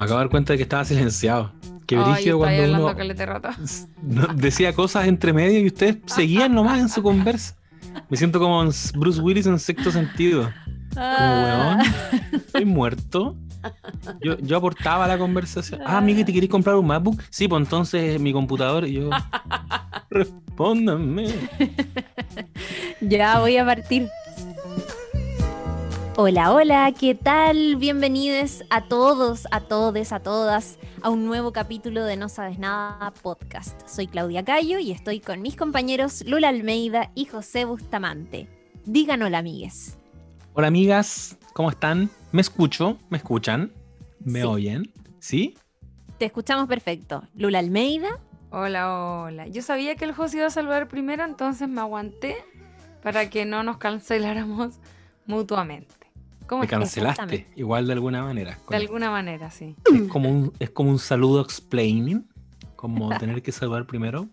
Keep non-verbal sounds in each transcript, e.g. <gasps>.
Me acabo de dar cuenta de que estaba silenciado. Brígido está cuando uno rato. <laughs> decía cosas entre medio y ustedes seguían nomás en su conversa. Me siento como Bruce Willis en sexto sentido. Como, Ah. weón, estoy muerto. Yo, yo aportaba a la conversación. Ah, amigo, ¿te querés comprar un MacBook? Sí, pues entonces mi computador. Y yo, <laughs> respóndanme. Ya voy a partir. Hola, hola, ¿qué tal? Bienvenidos a todos, a todes, a todas a un nuevo capítulo de No Sabes Nada podcast. Soy Claudia Cayo y estoy con mis compañeros Lula Almeida y José Bustamante. Digan hola, amigues. Hola, amigas, ¿cómo están? ¿Me escucho? ¿Me escuchan? ¿Me Sí. oyen? ¿Sí? Te escuchamos perfecto. Lula Almeida, Hola, hola. Yo sabía que el José iba a saludar primero, entonces me aguanté para que no nos canceláramos <laughs> mutuamente. ¿Cómo Me estás? cancelaste, igual de alguna manera. De alguna manera, sí. Es como un, es como un saludo explaining, como <laughs> tener que saludar primero.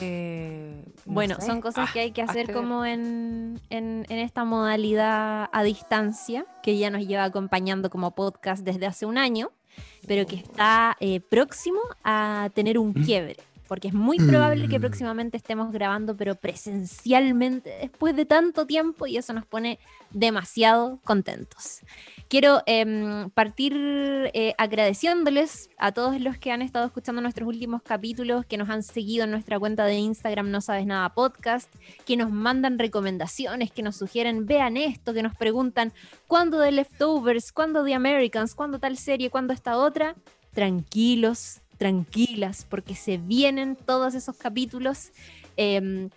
Eh, no Bueno, sé. son cosas Ah, que hay que hacer hazte ver. como en, en- en esta modalidad a distancia, que ya nos lleva acompañando como podcast desde hace un año, pero que está eh, próximo a tener un Mm. quiebre, porque es muy probable que Mm. próximamente estemos grabando, pero presencialmente después de tanto tiempo, y eso nos pone demasiado contentos. Quiero em, partir eh, agradeciéndoles a todos los que han estado escuchando nuestros últimos capítulos, que nos han seguido en nuestra cuenta de Instagram No Sabes Nada Podcast, que nos mandan recomendaciones, que nos sugieren, vean esto, que nos preguntan, ¿cuándo de Leftovers? ¿Cuándo de Americans? ¿Cuándo tal serie? ¿Cuándo esta otra? Tranquilos, tranquilas, porque se vienen todos esos capítulos. Em,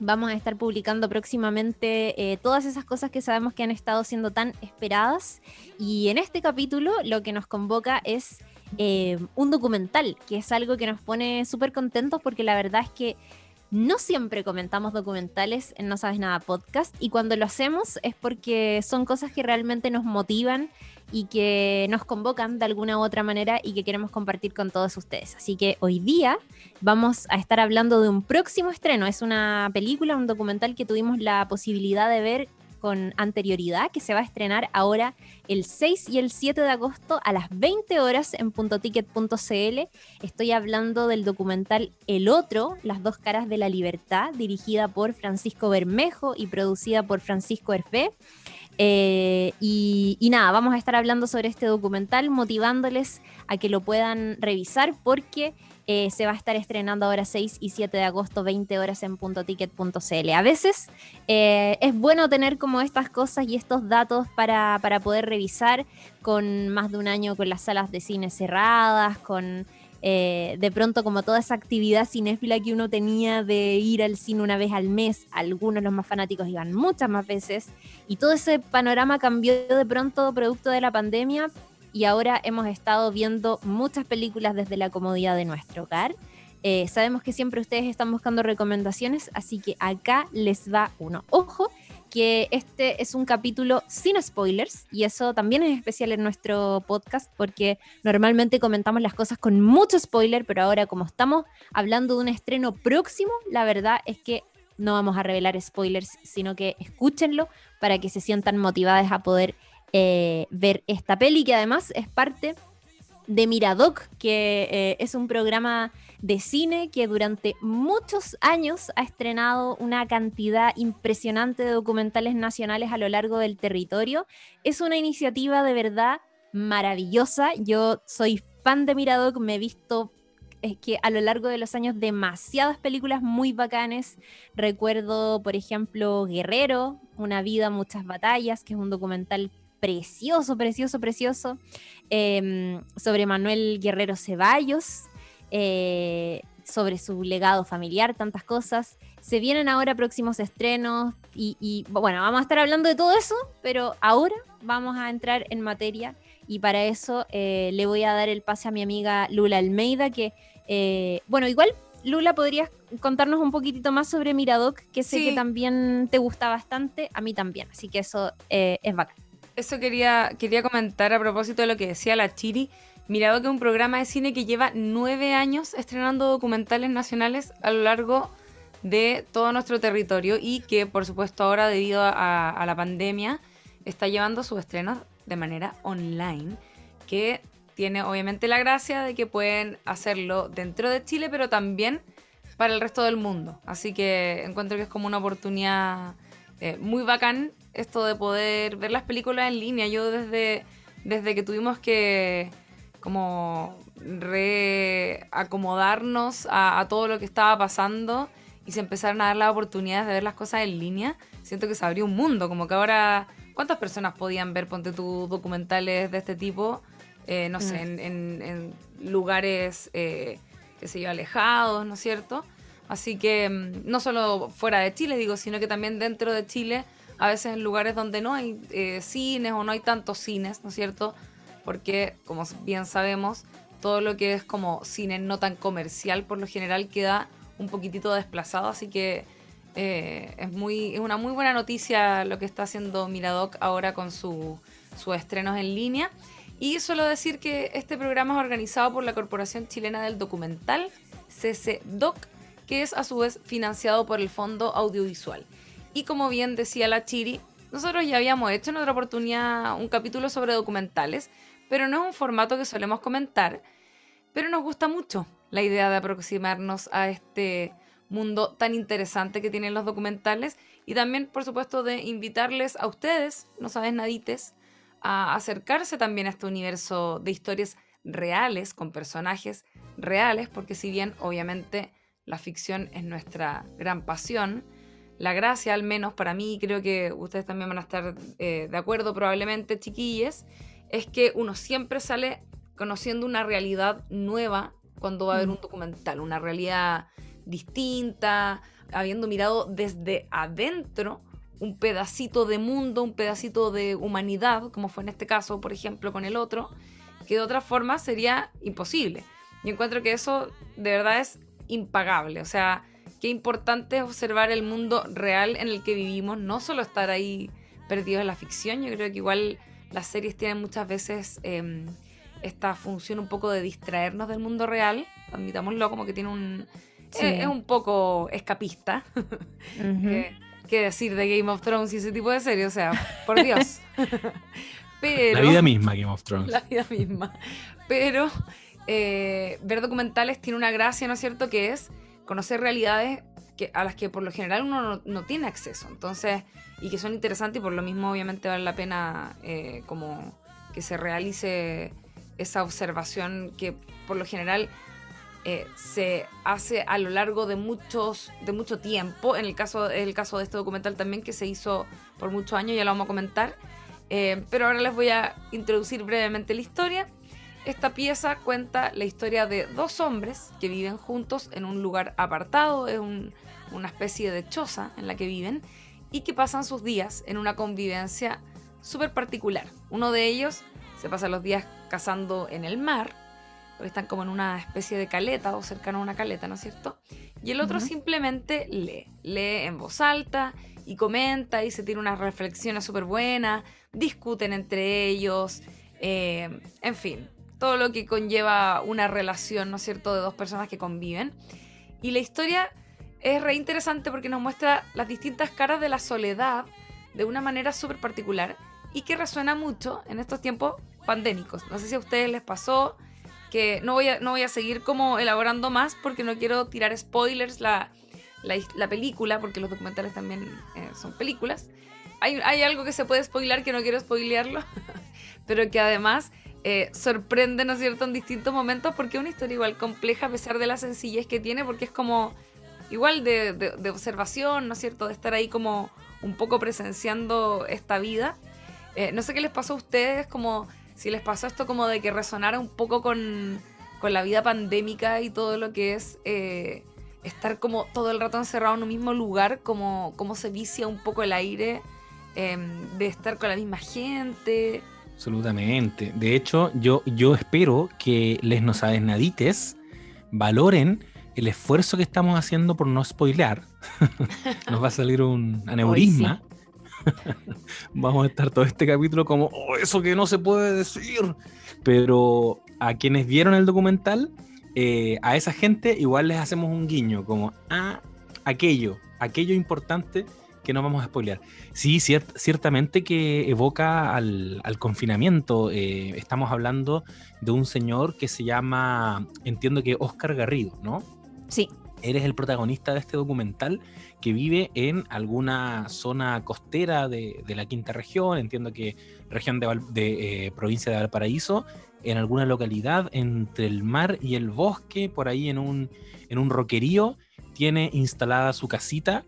Vamos a estar publicando próximamente eh, todas esas cosas que sabemos que han estado siendo tan esperadas. Y en este capítulo lo que nos convoca es eh, un documental, que es algo que nos pone súper contentos porque la verdad es que no siempre comentamos documentales en No Sabes Nada podcast y cuando lo hacemos es porque son cosas que realmente nos motivan y que nos convocan de alguna u otra manera y que queremos compartir con todos ustedes. Así que hoy día vamos a estar hablando de un próximo estreno. Es una película, un documental que tuvimos la posibilidad de ver con anterioridad, que se va a estrenar ahora el 6 y el 7 de agosto a las 20 horas en puntoticket.cl. Estoy hablando del documental El Otro, Las dos caras de la libertad, dirigida por Francisco Bermejo y producida por Francisco Hervé. Eh, y, nada, vamos a estar hablando sobre este documental, motivándoles a que lo puedan revisar porque eh, se va a estar estrenando ahora 6 y 7 de agosto, 20 horas en puntoticket.cl. A veces eh, es bueno tener como estas cosas y estos datos para, para poder revisar con más de un año con las salas de cine cerradas, con eh, de pronto como toda esa actividad cinéfila que uno tenía de ir al cine una vez al mes, algunos los más fanáticos iban muchas más veces, y todo ese panorama cambió de pronto producto de la pandemia y ahora hemos estado viendo muchas películas desde la comodidad de nuestro hogar. Eh, sabemos que siempre ustedes están buscando recomendaciones, así que acá les va uno. Ojo, que este es un capítulo sin spoilers y eso también es especial en nuestro podcast porque normalmente comentamos las cosas con mucho spoiler, pero ahora como estamos hablando de un estreno próximo, la verdad es que no vamos a revelar spoilers, sino que escúchenlo para que se sientan motivadas a poder eh, ver esta peli que además es parte de Miradoc, que eh, es un programa de cine que durante muchos años ha estrenado una cantidad impresionante de documentales nacionales a lo largo del territorio. Es una iniciativa de verdad maravillosa. Yo soy fan de Miradoc, me he visto es que a lo largo de los años demasiadas películas muy bacanes. Recuerdo, por ejemplo, Guerrero, Una vida, muchas batallas, que es un documental precioso, precioso, precioso, eh, sobre Manuel Guerrero Ceballos, eh, sobre su legado familiar, tantas cosas. Se vienen ahora próximos estrenos y, y, bueno, vamos a estar hablando de todo eso, pero ahora vamos a entrar en materia y para eso eh, le voy a dar el pase a mi amiga Lula Almeida, que, eh, bueno, igual Lula, ¿podrías contarnos un poquitito más sobre Miradoc? Que sé Sí. que también te gusta bastante, a mí también, así que eso eh, es bacán. Eso quería, quería comentar a propósito de lo que decía la Chiri. Mirado que es un programa de cine que lleva nueve años estrenando documentales nacionales a lo largo de todo nuestro territorio y que por supuesto ahora debido a, la pandemia está llevando sus estrenos de manera online, que tiene obviamente la gracia de que pueden hacerlo dentro de Chile, pero también para el resto del mundo. Así que encuentro que es como una oportunidad eh, muy bacán esto de poder ver las películas en línea. Yo desde, desde que tuvimos que como reacomodarnos a, a todo lo que estaba pasando y se empezaron a dar las oportunidades de ver las cosas en línea, siento que se abrió un mundo, como que ahora, ¿cuántas personas podían ver, ponte tus documentales de este tipo? Eh, no sé, Mm. en, en- en lugares, eh, qué sé yo, alejados, ¿no es cierto? Así que mm, no solo fuera de Chile, digo, sino que también dentro de Chile, a veces en lugares donde no hay eh, cines o no hay tantos cines, ¿no es cierto? Porque, como bien sabemos, todo lo que es como cine no tan comercial, por lo general queda un poquitito desplazado, así que eh, es, muy, es una muy buena noticia lo que está haciendo Miradoc ahora con su- sus estrenos en línea. Y suelo decir que este programa es organizado por la Corporación Chilena del Documental, CCDOC, que es a su vez financiado por el Fondo Audiovisual. Y como bien decía la Chiri, nosotros ya habíamos hecho en otra oportunidad un capítulo sobre documentales, pero no es un formato que solemos comentar, pero nos gusta mucho la idea de aproximarnos a este mundo tan interesante que tienen los documentales y también, por supuesto, de invitarles a ustedes, no sabes nadites, a acercarse también a este universo de historias reales, con personajes reales, porque si bien obviamente la ficción es nuestra gran pasión, la gracia, al menos para mí, y creo que ustedes también van a estar eh, de acuerdo probablemente, chiquilles, es que uno siempre sale conociendo una realidad nueva cuando va a ver un documental, una realidad distinta, habiendo mirado desde adentro un pedacito de mundo, un pedacito de humanidad, como fue en este caso, por ejemplo, con el otro, que de otra forma sería imposible. Yo encuentro que eso de verdad es impagable, o sea, qué importante es observar el mundo real en el que vivimos, no solo estar ahí perdidos en la ficción, yo creo que igual las series tienen muchas veces eh, esta función un poco de distraernos del mundo real, admitámoslo, como que tiene un... Sí. Es, es un poco escapista. <laughs> Ujú. Eh, ¿Qué decir de Game of Thrones y ese tipo de series? O sea, por Dios. <laughs> Pero, La vida misma, Game of Thrones. la vida misma. Pero eh, ver documentales tiene una gracia, ¿no es cierto? Que es conocer realidades que, a las que por lo general uno no, tiene acceso. Entonces, y que son interesantes y por lo mismo obviamente vale la pena eh, como que se realice esa observación que por lo general eh, se hace a lo largo de muchos de mucho tiempo. En el caso el caso de este documental también que se hizo por muchos años ya lo vamos a comentar. Eh, pero ahora les voy a introducir brevemente la historia esta pieza cuenta la historia de dos hombres que viven juntos en un lugar apartado es un- una especie de choza en la que viven y que pasan sus días en una convivencia súper particular. Uno de ellos se pasa los días cazando en el mar porque están como en una especie de caleta o cercano a una caleta, ¿no es cierto? Y el otro simplemente lee, lee en voz alta y comenta y se tiene unas reflexiones súper buenas, discuten entre ellos, eh, en fin, todo lo que conlleva una relación, ¿no es cierto?, de dos personas que conviven. Y la historia es re interesante porque nos muestra las distintas caras de la soledad de una manera súper particular y que resuena mucho en estos tiempos pandémicos. No sé si a ustedes les pasó que no voy a, no voy a seguir como elaborando más porque no quiero tirar spoilers la, la, película, porque los documentales también eh, son películas. Hay, hay algo que se puede spoilar que no quiero spoilearlo, <laughs> pero que además eh, sorprende, ¿no es cierto?, en distintos momentos porque es una historia igual compleja a pesar de la sencillez que tiene, porque es como igual de, observación, ¿no es cierto?, de estar ahí como un poco presenciando esta vida. Eh, no sé qué les pasó a ustedes, como si les pasó esto como de que resonara un poco con, con la vida pandémica y todo lo que es eh, estar como todo el rato encerrado en un mismo lugar, como, como se vicia un poco el aire em, de estar con la misma gente. Absolutamente. De hecho, yo, yo espero que les no sabes nadites valoren el esfuerzo que estamos haciendo por no spoilear. <laughs> Nos va a salir un <laughs> aneurisma. <laughs> Vamos a estar todo este capítulo como, "Oh, eso que no se puede decir. Pero a quienes vieron el documental, eh, a esa gente igual les hacemos un guiño, como, ah, aquello, aquello importante que no vamos a spoilear. Sí, ciertamente que evoca al, confinamiento. Eh, estamos hablando de un señor que se llama, entiendo que Oscar Garrido, ¿no? Sí. Eres el protagonista de este documental que vive en alguna zona costera de, la quinta región, entiendo que región de, eh, provincia de Valparaíso, en alguna localidad entre el mar y el bosque, por ahí en un, en un roquerío, tiene instalada su casita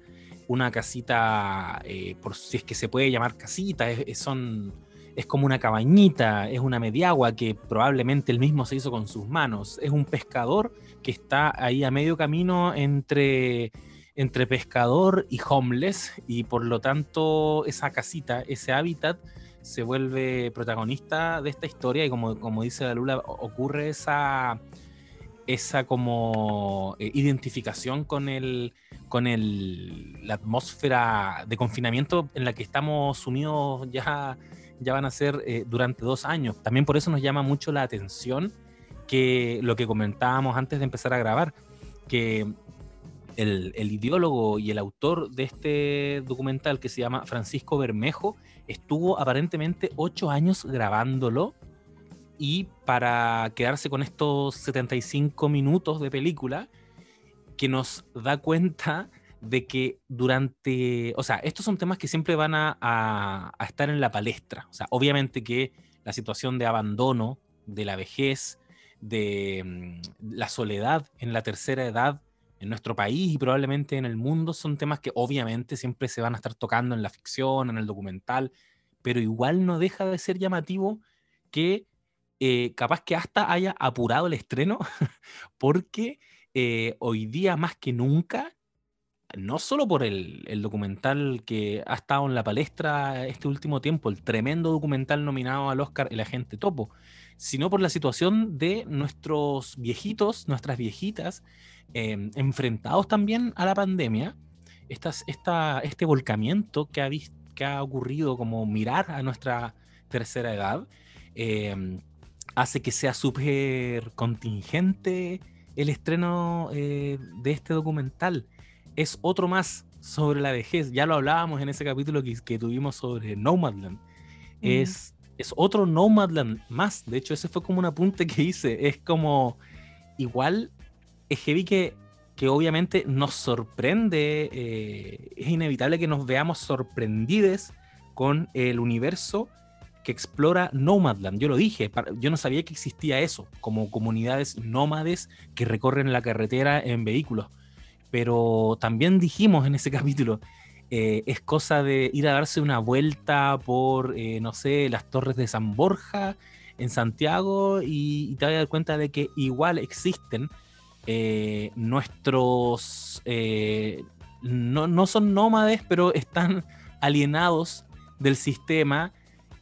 una casita, eh, por si es que se puede llamar casita, es, son, es como una cabañita, es una mediagua que probablemente él mismo se hizo con sus manos. Es un pescador que está ahí a medio camino entre, entre pescador y homeless y por lo tanto esa casita, ese hábitat se vuelve protagonista de esta historia y como, como dice la Lula, ocurre esa esa como eh, identificación con el con el, la atmósfera de confinamiento en la que estamos sumidos ya, ya van a ser eh, durante dos años. También por eso nos llama mucho la atención que lo que comentábamos antes de empezar a grabar, que el, el, ideólogo y el autor de este documental que se llama Francisco Bermejo estuvo aparentemente ocho años grabándolo y para quedarse con estos 75 minutos de película que nos da cuenta de que durante, o sea, estos son temas que siempre van a, a, estar en la palestra. O sea, obviamente que la situación de abandono, de la vejez, de mm, la soledad en la tercera edad en nuestro país y probablemente en el mundo son temas que obviamente siempre se van a estar tocando en la ficción, en el documental, pero igual no deja de ser llamativo que eh, capaz que hasta haya apurado el estreno, <laughs> porque eh, hoy día más que nunca, no solo por el, documental que ha estado en la palestra este último tiempo, el tremendo documental nominado al Oscar El Agente Topo, sino por la situación de nuestros viejitos, nuestras viejitas, em, enfrentados también a la pandemia, este volcamiento que ha, que ha ocurrido como mirar a nuestra tercera edad, em, hace que sea súper contingente el estreno eh, de este documental. Es otro más sobre la vejez. Ya lo hablábamos en ese capítulo que, tuvimos sobre Nomadland. Es, es otro Nomadland más. De hecho, ese fue como un apunte que hice. Es como, igual, es heavy que, que obviamente nos sorprende. Eh, es inevitable que nos veamos sorprendidos con el universo que explora Nomadland. Yo lo dije, yo no sabía que existía eso, como comunidades nómades que recorren la carretera en vehículos. Pero también dijimos en ese <laughs> capítulo, eh, es cosa de ir a darse una vuelta por, eh, no sé, las torres de San Borja en Santiago y, te vas a dar cuenta de que igual existen eh, nuestros, no, no son nómades, pero están alienados del sistema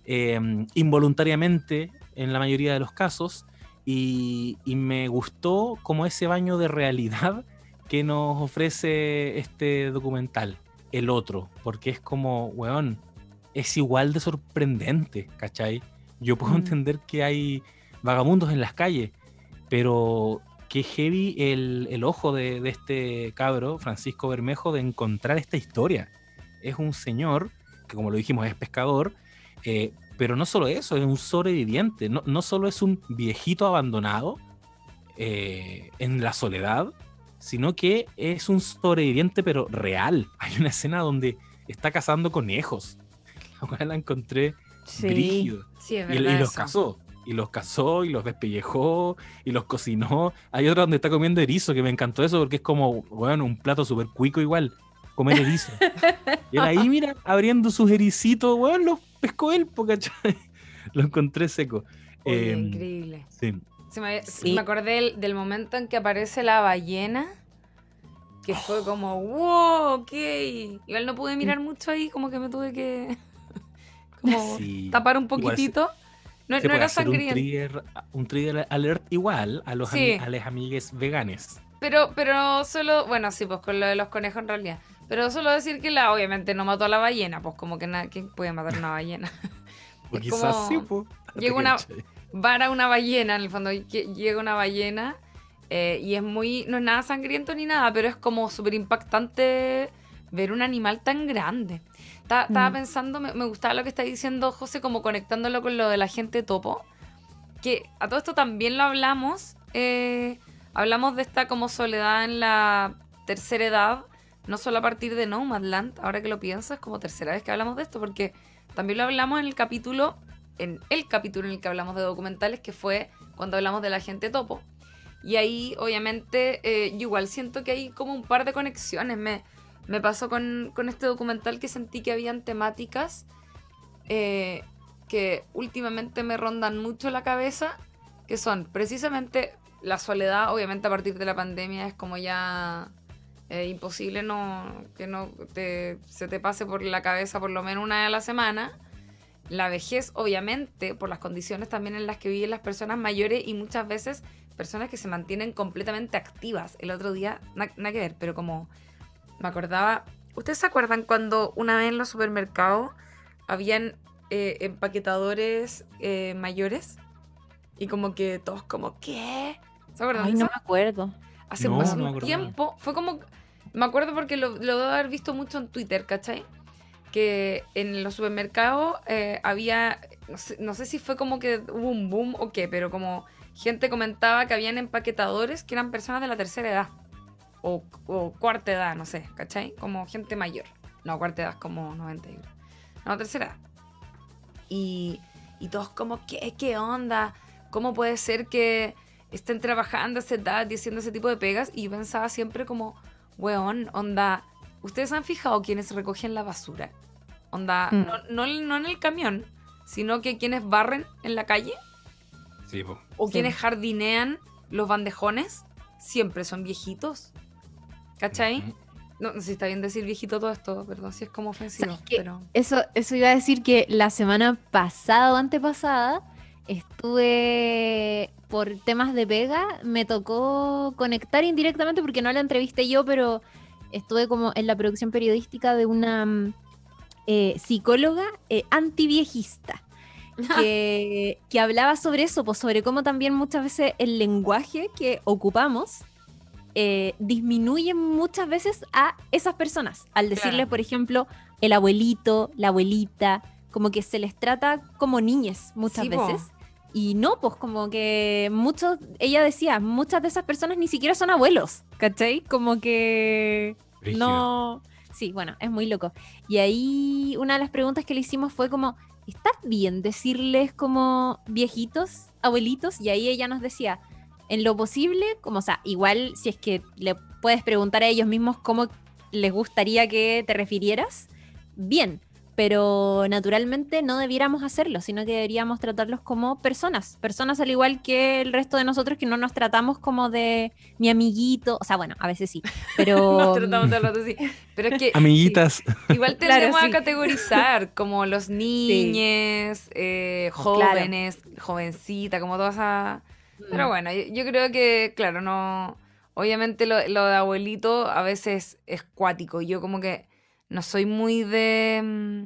Em, involuntariamente en la mayoría de los casos y, me gustó como ese baño de realidad <laughs> que nos ofrece este documental, el otro, porque es como, weón, es igual de sorprendente, ¿cachai? Yo puedo mm. entender que hay vagamundos en las calles, pero qué heavy el, el ojo de, de, este cabro, Francisco Bermejo, de encontrar esta historia. Es un señor que, como lo dijimos, es pescador, eh, pero no solo eso, es un sobreviviente, no, no solo es un viejito abandonado eh, en la soledad, sino que es un sobreviviente pero real. <laughs> Hay una escena donde está cazando conejos, <laughs> la cual la encontré sí. Sí, es verdad y, los cazó. Y los cazó y los despellejó y los cocinó. Hay otra donde está comiendo erizo, que me encantó eso porque es como, bueno, un plato súper cuico igual, comer erizo. <laughs> y él ahí, mira, abriendo sus ericitos, bueno, los pescó él, ¿cachai? <laughs> Lo encontré seco. Em, increíble. Sí. me, acordé del, momento en que aparece la ballena, que fue <gasps> como, wow, ok. Igual no pude mirar mucho ahí, como que me tuve que <laughs> como tapar un poquitito. no, era sangriento. Un trigger, alert igual a los a las amigues veganes. Pero, pero solo, bueno, sí, pues con lo de los conejos en realidad. Pero solo decir que la obviamente no mató a la ballena, pues como que nadie puede matar a una ballena. <laughs> pues quizás sí, pues. <laughs> Llega una vara una ballena, en el fondo llega una ballena eh, y es muy, no es nada sangriento ni nada, pero es como súper impactante ver un animal tan grande. Estaba pensando, me, gustaba lo que está diciendo José, como conectándolo con lo de la gente topo, que a todo esto también lo hablamos, eh, hablamos de esta como soledad en la tercera edad, no solo a partir de Nomadland, ahora que lo piensas, como tercera vez que hablamos de esto, porque también lo hablamos en el capítulo, en el capítulo en el que hablamos de documentales, que fue cuando hablamos de la gente topo. Y ahí, obviamente, eh, yo igual siento que hay como un par de conexiones. Me, me pasó con, este documental que sentí que habían temáticas eh, que últimamente me rondan mucho la cabeza, que son precisamente la soledad, obviamente a partir de la pandemia es como ya eh, imposible no, que no se te pase por la cabeza por lo menos una vez a la semana. La vejez, obviamente, por las condiciones también en las que viven las personas mayores y muchas veces personas que se mantienen completamente activas. El otro día, nada que ver, pero como me acordaba, ¿ustedes se acuerdan cuando una vez en los supermercados habían eh, empaquetadores eh, mayores? Y como que todos como, ¿qué? ¿Se acuerdan? Ay, no me acuerdo. Hace, un tiempo, fue como, me acuerdo porque lo, lo debo haber visto mucho en Twitter, ¿cachai? que en los supermercados eh, había, no sé, si fue como que hubo un boom o qué, pero como gente comentaba que habían empaquetadores que eran personas de la tercera edad. O, cuarta edad, no sé, ¿cachai? Como gente mayor. No, cuarta edad es como 90 No, tercera edad. Y, y todos como, ¿qué, ¿qué onda? ¿Cómo puede ser que estén trabajando a esa edad y haciendo ese tipo de pegas? Y yo pensaba siempre como, weón, onda, ¿ustedes han fijado quienes recogen la basura? Onda, mm. no, no, en el camión, sino que quienes barren en la calle o quienes jardinean los bandejones siempre son viejitos. ¿Cachai? No, sé si está bien decir viejito todo esto, perdón si es como ofensivo. Pero... Eso, eso iba a decir que la semana pasada o antepasada estuve por temas de pega, me tocó conectar indirectamente porque no la entrevisté yo, pero estuve como en la producción periodística de una mm, eh, psicóloga eh, antiviejista <laughs> que, que, hablaba sobre eso, pues sobre cómo también muchas veces el lenguaje que ocupamos eh, disminuye muchas veces a esas personas. Al decirle, por ejemplo, el abuelito, la abuelita, como que se les trata como niñas muchas veces. Y no, pues como que muchos, ella decía, muchas de esas personas ni siquiera son abuelos, ¿cachai? Como que no... Sí, bueno, es muy loco. Y ahí una de las preguntas que le hicimos fue como, ¿está bien decirles como viejitos, abuelitos? Y ahí ella nos decía, en lo posible, como, o sea, igual si es que le puedes preguntar a ellos mismos cómo les gustaría que te refirieras, bien, pero naturalmente no debiéramos hacerlo, sino que deberíamos tratarlos como personas, personas al igual que el resto de nosotros que no nos tratamos como de mi amiguito, o sea, bueno, a veces sí, <laughs> pero... nos tratamos de los sí. Pero es que... Amiguitas. <laughs> igual tendemos a categorizar como los niños, eh, jóvenes, jovencita, como todas esa... Pero mm. bueno, yo, creo que, claro, no... Obviamente lo, lo de abuelito a veces es cuático. Yo como que no soy muy de... Mm,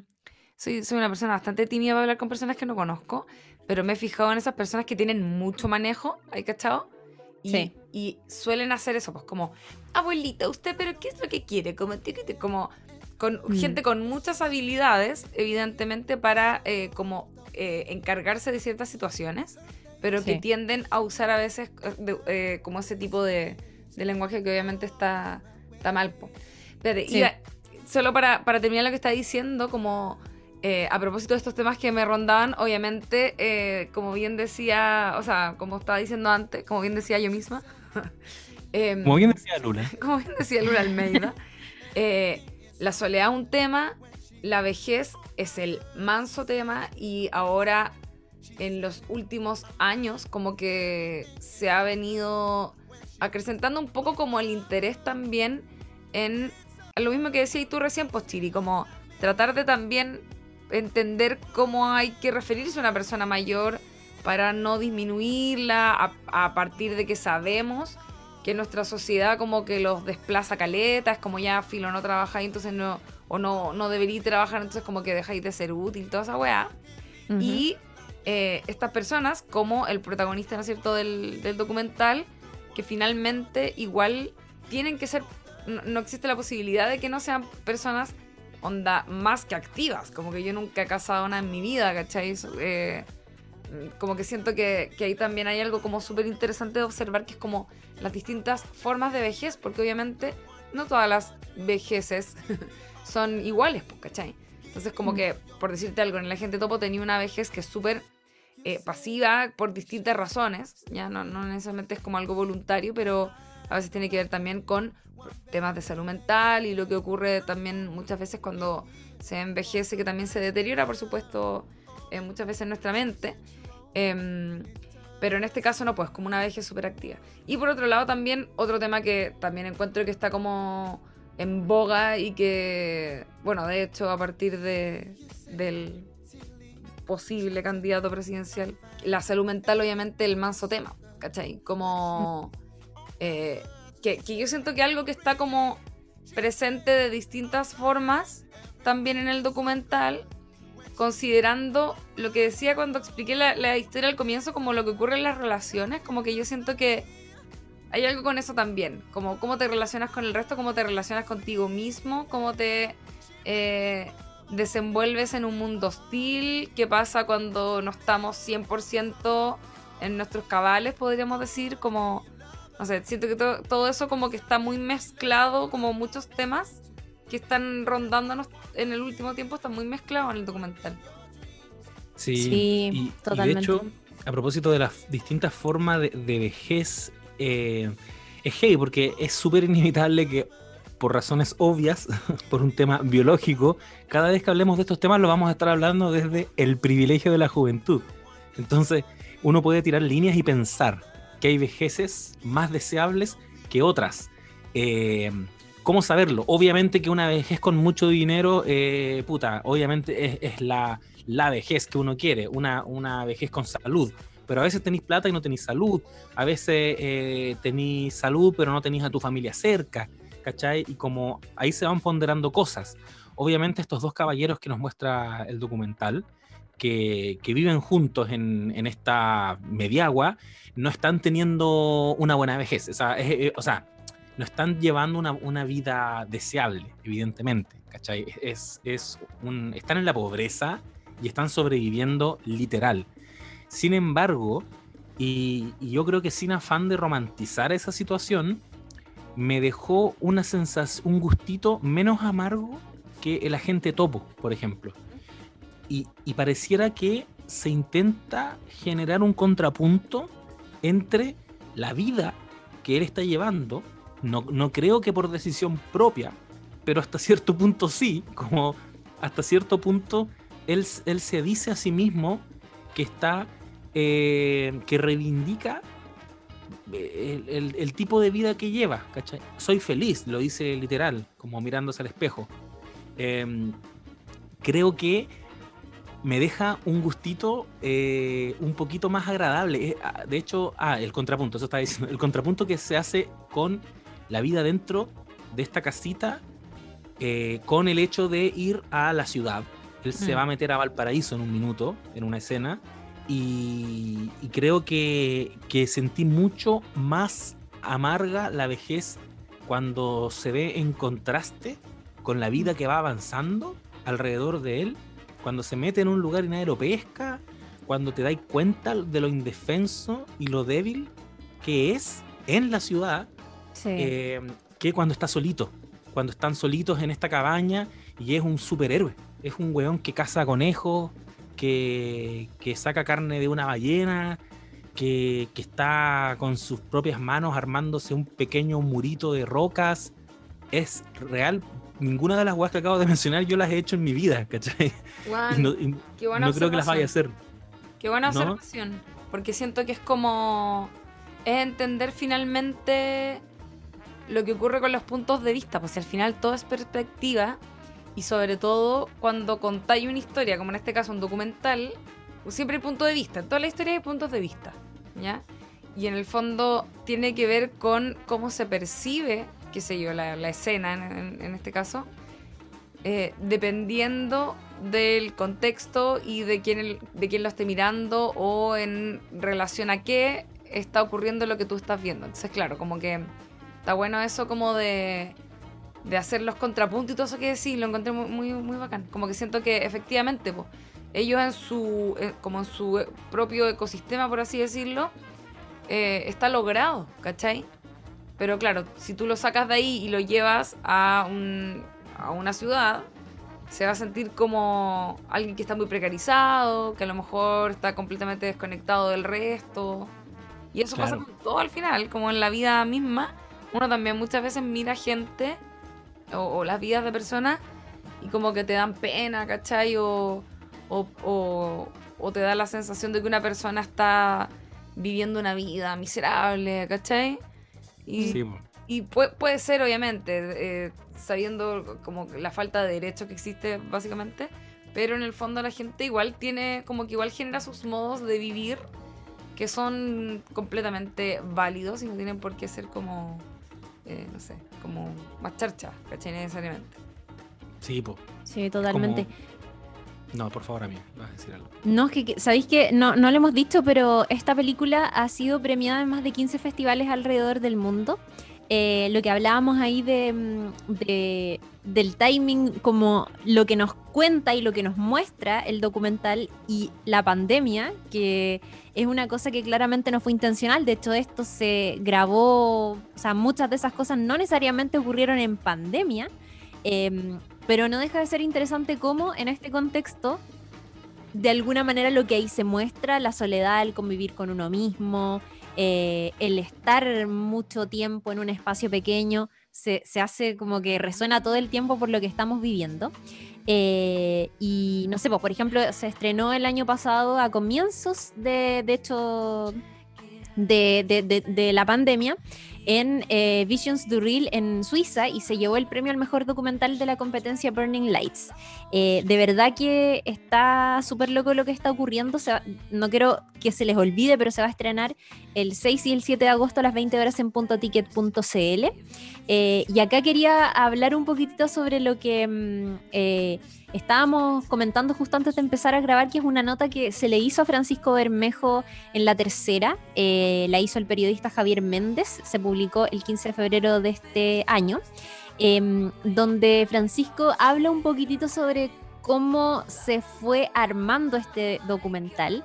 soy, soy una persona bastante tímida para hablar con personas que no conozco, pero me he fijado en esas personas que tienen mucho manejo, ¿hay cachado? Y, sí. y suelen hacer eso, pues como, abuelita, ¿usted pero qué es lo que quiere? Como, como con mm. gente con muchas habilidades, evidentemente, para eh, como eh, encargarse de ciertas situaciones, pero que tienden a usar a veces eh, como ese tipo de, de, lenguaje que obviamente está, está mal. Pero, solo para, terminar lo que está diciendo, como eh, a propósito de estos temas que me rondaban, obviamente, eh, como bien decía, o sea, como estaba diciendo antes, como bien decía yo misma. <laughs> Em, como bien decía Lula. <laughs> Como bien decía Lula Almeida. <laughs> Eh, la soledad es un tema, la vejez es el manso tema y ahora en los últimos años como que se ha venido acrecentando un poco como el interés también en lo mismo que decías tú recién, pues Chiri, como tratar de también entender cómo hay que referirse a una persona mayor para no disminuirla a, partir de que sabemos que nuestra sociedad como que los desplaza caleta, es como ya filo no trabaja entonces no, o no, no debería trabajar, entonces como que dejáis de ser útil, toda esa weá. Y eh, estas personas, como el protagonista, ¿no es cierto?, del, del documental, que finalmente igual tienen que ser no, existe la posibilidad de que no sean personas onda más que activas. Como que yo nunca he casado una en mi vida, ¿cachai? Eh, como que siento que, que, ahí también hay algo como súper interesante de observar, que es como las distintas formas de vejez, porque obviamente no todas las vejeces <laughs> son iguales, pues, ¿cachai? Entonces como que, por decirte algo, en la gente topo tenía una vejez que es súper eh, pasiva por distintas razones, ya no, no necesariamente es como algo voluntario, pero a veces tiene que ver también con temas de salud mental y lo que ocurre también muchas veces cuando se envejece, que también se deteriora, por supuesto, eh, muchas veces nuestra mente. Em, pero en este caso no, pues como una vejez súper activa. Y por otro lado también, otro tema que también encuentro que está como en boga y que, bueno, de hecho a partir de, del posible candidato presidencial, la salud mental obviamente el manso tema, ¿cachai? Como... Eh, que, yo siento que algo que está como presente de distintas formas también en el documental, considerando lo que decía cuando expliqué la, historia al comienzo, como lo que ocurre en las relaciones, como que yo siento que hay algo con eso también, como cómo te relacionas con el resto, cómo te relacionas contigo mismo, cómo te eh, desenvuelves en un mundo hostil, qué pasa cuando no estamos 100% en nuestros cabales, podríamos decir, como no sé, siento que todo eso como que está muy mezclado, como muchos temas que están rondándonos en el último tiempo están muy mezclados en el documental. Sí, y, totalmente. de hecho, a propósito de las distintas formas de, vejez, eh, es hey, porque es súper inevitable que por razones obvias, <laughs> por un tema biológico, cada vez que hablemos de estos temas lo vamos a estar hablando desde el privilegio de la juventud. Entonces, uno puede tirar líneas y pensar, que hay vejeces más deseables que otras. Eh, ¿Cómo saberlo? Obviamente que una vejez con mucho dinero, eh, puta, obviamente es, la, la, vejez que uno quiere, una, una vejez con salud. Pero a veces tenéis plata y no tenéis salud. A veces eh, tenéis salud pero no tenéis a tu familia cerca. ¿Cachai? Y como ahí se van ponderando cosas. Obviamente estos dos caballeros que nos muestra el documental, que, viven juntos en, esta mediagua no están teniendo una buena vejez. O sea, no están llevando una, vida deseable, evidentemente. Es, es están en la pobreza y están sobreviviendo literal. Sin embargo, y, yo creo que sin afán de romantizar esa situación, me dejó una sensación, un gustito menos amargo que el agente topo, por ejemplo y, pareciera que se intenta generar un contrapunto entre la vida que él está llevando, no, no, creo que por decisión propia, pero hasta cierto punto sí, como hasta cierto punto él, él se dice a sí mismo que está, eh, que reivindica eh, el, el, tipo de vida que lleva. Soy feliz, lo dice literal, como mirándose al espejo. Em, creo que me deja un gustito eh, un poquito más agradable. Ah, de hecho, ah, el contrapunto, eso estaba diciendo, el contrapunto que se hace con la vida dentro de esta casita, eh, con el hecho de ir a la ciudad. Él se va a mm. meter a Valparaíso en un minuto, en una escena, y, creo que, que sentí mucho más amarga la vejez cuando se ve en contraste con la vida mm. que va avanzando alrededor de él cuando se mete en un lugar y nadie lo pesca, cuando te dais cuenta de lo indefenso y lo débil que es en la ciudad, eh, que cuando está solito, cuando están solitos en esta cabaña y es un superhéroe, es un weón que caza conejos, que, que saca carne de una ballena, que, que, está con sus propias manos armándose un pequeño murito de rocas. Es real, ninguna de las weas que acabo de <laughs> mencionar yo las he hecho en mi vida, ¿cachai? no, creo que las vaya a hacer. Qué buena observación. Porque siento que es como. Es entender finalmente lo que ocurre con los puntos de vista. Pues al final todo es perspectiva. Y sobre todo cuando contáis una historia, como en este caso un documental, siempre hay punto de vista. En toda la historia hay puntos de vista. ¿Ya? Y en el fondo tiene que ver con cómo se percibe qué sé yo, la, escena en, este caso, eh, dependiendo del contexto y de quién, de quién lo esté mirando o en relación a qué está ocurriendo lo que tú estás viendo. Entonces, claro, como que está bueno eso como de, de hacer los contrapuntos y todo eso que decís, lo encontré muy, muy, muy bacán. Como que siento que efectivamente, pues, ellos en su, eh, como en su propio ecosistema, por así decirlo, eh, está logrado, ¿cachai? Pero claro, si tú lo sacas de ahí y lo llevas a, un, a una ciudad, se va a sentir como alguien que está muy precarizado, que a lo mejor está completamente desconectado del resto. Y eso pasa con todo al final, como en la vida misma. Uno también muchas veces mira gente o, las vidas de personas y como que te dan pena, ¿cachai? O, o, o, te da la sensación de que una persona está viviendo una vida miserable, ¿cachai? Y, y puede, puede, ser, obviamente, eh, sabiendo como la falta de derecho que existe, básicamente, pero en el fondo la gente igual tiene, como que igual genera sus modos de vivir que son completamente válidos y no tienen por qué ser como, eh, no sé, como más charcha, ¿cachai? Necesariamente. Sí, pues. Sí, totalmente. No, por favor, a mí, vas a decir algo. No, es que, ¿sabéis que no, no lo hemos dicho, pero esta película ha sido premiada en más de 15 festivales alrededor del mundo. Eh, lo que hablábamos ahí mm, de, del timing, como lo que nos cuenta y lo que nos muestra el documental y la pandemia, que es una cosa que claramente no fue intencional. De hecho, esto se grabó, o sea, muchas de esas cosas no necesariamente ocurrieron en pandemia. Em, pero no deja de ser interesante cómo en este contexto, de alguna manera lo que ahí se muestra, la soledad, el convivir con uno mismo, eh, el estar mucho tiempo en un espacio pequeño, se, hace como que resuena todo el tiempo por lo que estamos viviendo. Eh, y no sé, pues, por ejemplo, se estrenó el año pasado a comienzos de, de hecho, de, de la pandemia en eh, Visions du Reel en Suiza y se llevó el premio al mejor documental de la competencia Burning Lights. Eh, de verdad que está súper loco lo que está ocurriendo. no quiero que se les olvide, pero se va a estrenar el 6 y el 7 de agosto a las 20 horas en puntoticket.cl. Eh, y acá quería hablar un poquitito sobre lo que mm, eh, estábamos comentando justo antes de empezar a grabar, que es una nota que se le hizo a Francisco Bermejo en la tercera, la hizo el periodista Javier Méndez, se publicó el 15 de febrero de este año, em, donde Francisco habla un poquitito sobre cómo se fue armando este documental.